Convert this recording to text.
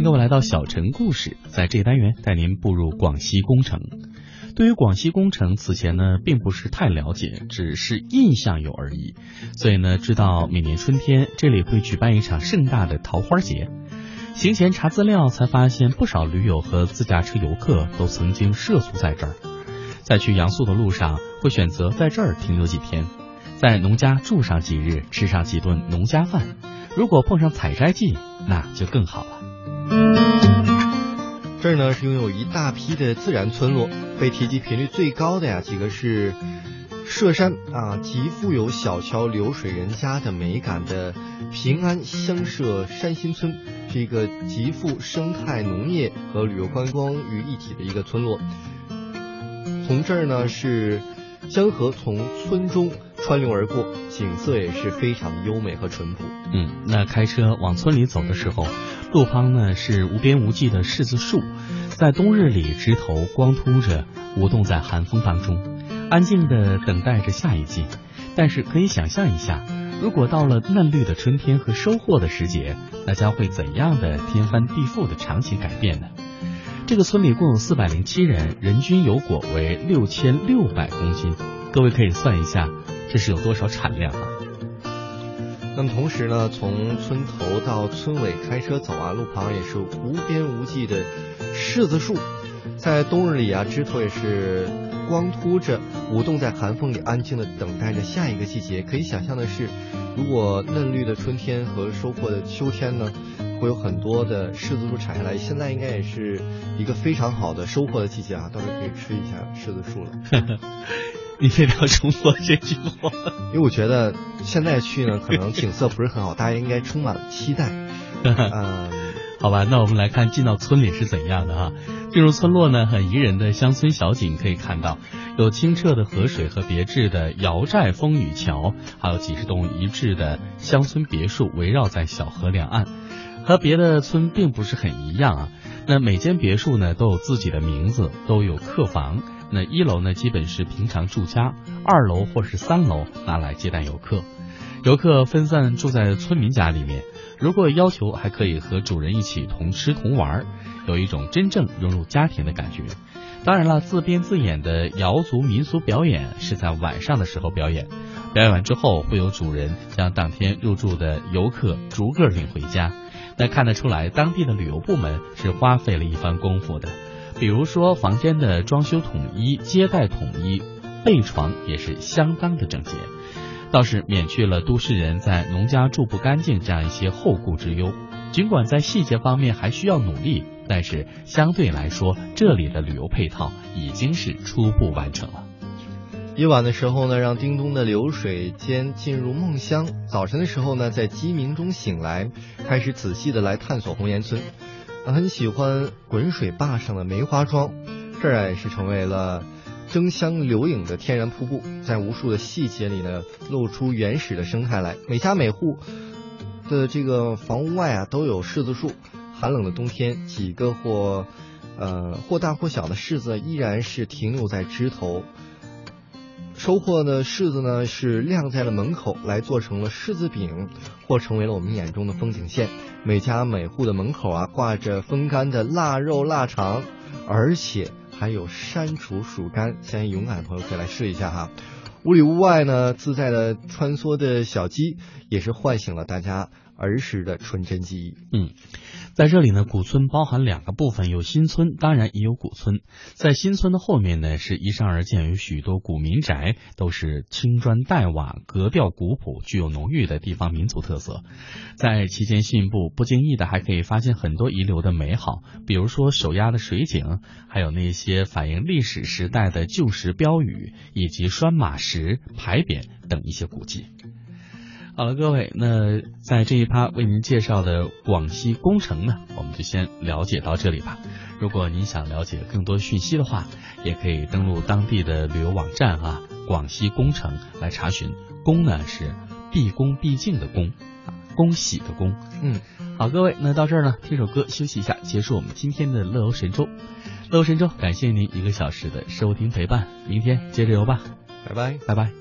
迎各位来到小陈故事，在这个单元带您步入广西工程。对于广西工程，此前呢并不是太了解，只是印象有而已。所以呢，知道每年春天这里会举办一场盛大的桃花节。行前查资料才发现，不少驴友和自驾车游客都曾经涉足在这儿。在去阳朔的路上，会选择在这儿停留几天，在农家住上几日，吃上几顿农家饭。如果碰上采摘季，那就更好了。这儿呢是拥有一大批的自然村落，被提及频率最高的呀几个是佘山啊，极富有小桥流水人家的美感的平安乡社山新村，是一个极富生态农业和旅游观光于一体的一个村落。从这儿呢是江河从村中穿流而过，景色也是非常优美和淳朴。嗯，那开车往村里走的时候，路旁呢是无边无际的柿子树，在冬日里枝头光秃着，舞动在寒风当中，安静的等待着下一季。但是可以想象一下，如果到了嫩绿的春天和收获的时节，那将会怎样的天翻地覆的场景改变呢？这个村里共有四百零七人，人均有果为六千六百公斤。各位可以算一下，这是有多少产量啊？那么同时呢，从村头到村尾开车走啊，路旁也是无边无际的柿子树，在冬日里啊，枝头也是光秃着，舞动在寒风里，安静的等待着下一个季节。可以想象的是，如果嫩绿的春天和收获的秋天呢？会有很多的柿子树产下来，现在应该也是一个非常好的收获的季节啊，到时候可以吃一下柿子树了。你非要重复这句话，因为我觉得现在去呢，可能景色不是很好，大家应该充满了期待。嗯，好吧，那我们来看进到村里是怎样的哈。进入村落呢，很宜人的乡村小景可以看到，有清澈的河水和别致的瑶寨风雨桥，还有几十栋一致的乡村别墅围绕在小河两岸。和别的村并不是很一样啊。那每间别墅呢都有自己的名字，都有客房。那一楼呢基本是平常住家，二楼或是三楼拿来接待游客。游客分散住在村民家里面，如果要求还可以和主人一起同吃同玩，有一种真正融入家庭的感觉。当然了，自编自演的瑶族民俗表演是在晚上的时候表演，表演完之后会有主人将当天入住的游客逐个领回家。那看得出来，当地的旅游部门是花费了一番功夫的。比如说，房间的装修统一，接待统一，被床也是相当的整洁，倒是免去了都市人在农家住不干净这样一些后顾之忧。尽管在细节方面还需要努力，但是相对来说，这里的旅游配套已经是初步完成了。夜晚的时候呢，让叮咚的流水间进入梦乡；早晨的时候呢，在鸡鸣中醒来，开始仔细的来探索红岩村。很喜欢滚水坝上的梅花桩，这儿啊也是成为了争相留影的天然瀑布，在无数的细节里呢，露出原始的生态来。每家每户的这个房屋外啊，都有柿子树。寒冷的冬天，几个或呃或大或小的柿子依然是停留在枝头。收获的柿子呢，是晾在了门口，来做成了柿子饼，或成为了我们眼中的风景线。每家每户的门口啊，挂着风干的腊肉、腊肠，而且还有山竹薯干。相信勇敢的朋友可以来试一下哈。屋里屋外呢，自在的穿梭的小鸡，也是唤醒了大家儿时的纯真记忆。嗯。在这里呢，古村包含两个部分，有新村，当然也有古村。在新村的后面呢，是依山而建有许多古民宅，都是青砖黛瓦，格调古朴，具有浓郁的地方民族特色。在期间信步，不经意的还可以发现很多遗留的美好，比如说手压的水井，还有那些反映历史时代的旧时标语，以及拴马石、牌匾等一些古迹。好了，各位，那在这一趴为您介绍的广西工程呢，我们就先了解到这里吧。如果您想了解更多讯息的话，也可以登录当地的旅游网站啊，广西工程来查询。恭呢是毕恭毕敬的恭啊，恭喜的恭。嗯，好，各位，那到这儿呢，听首歌休息一下，结束我们今天的乐游神州。乐游神州，感谢您一个小时的收听陪伴，明天接着游吧，拜拜，拜拜。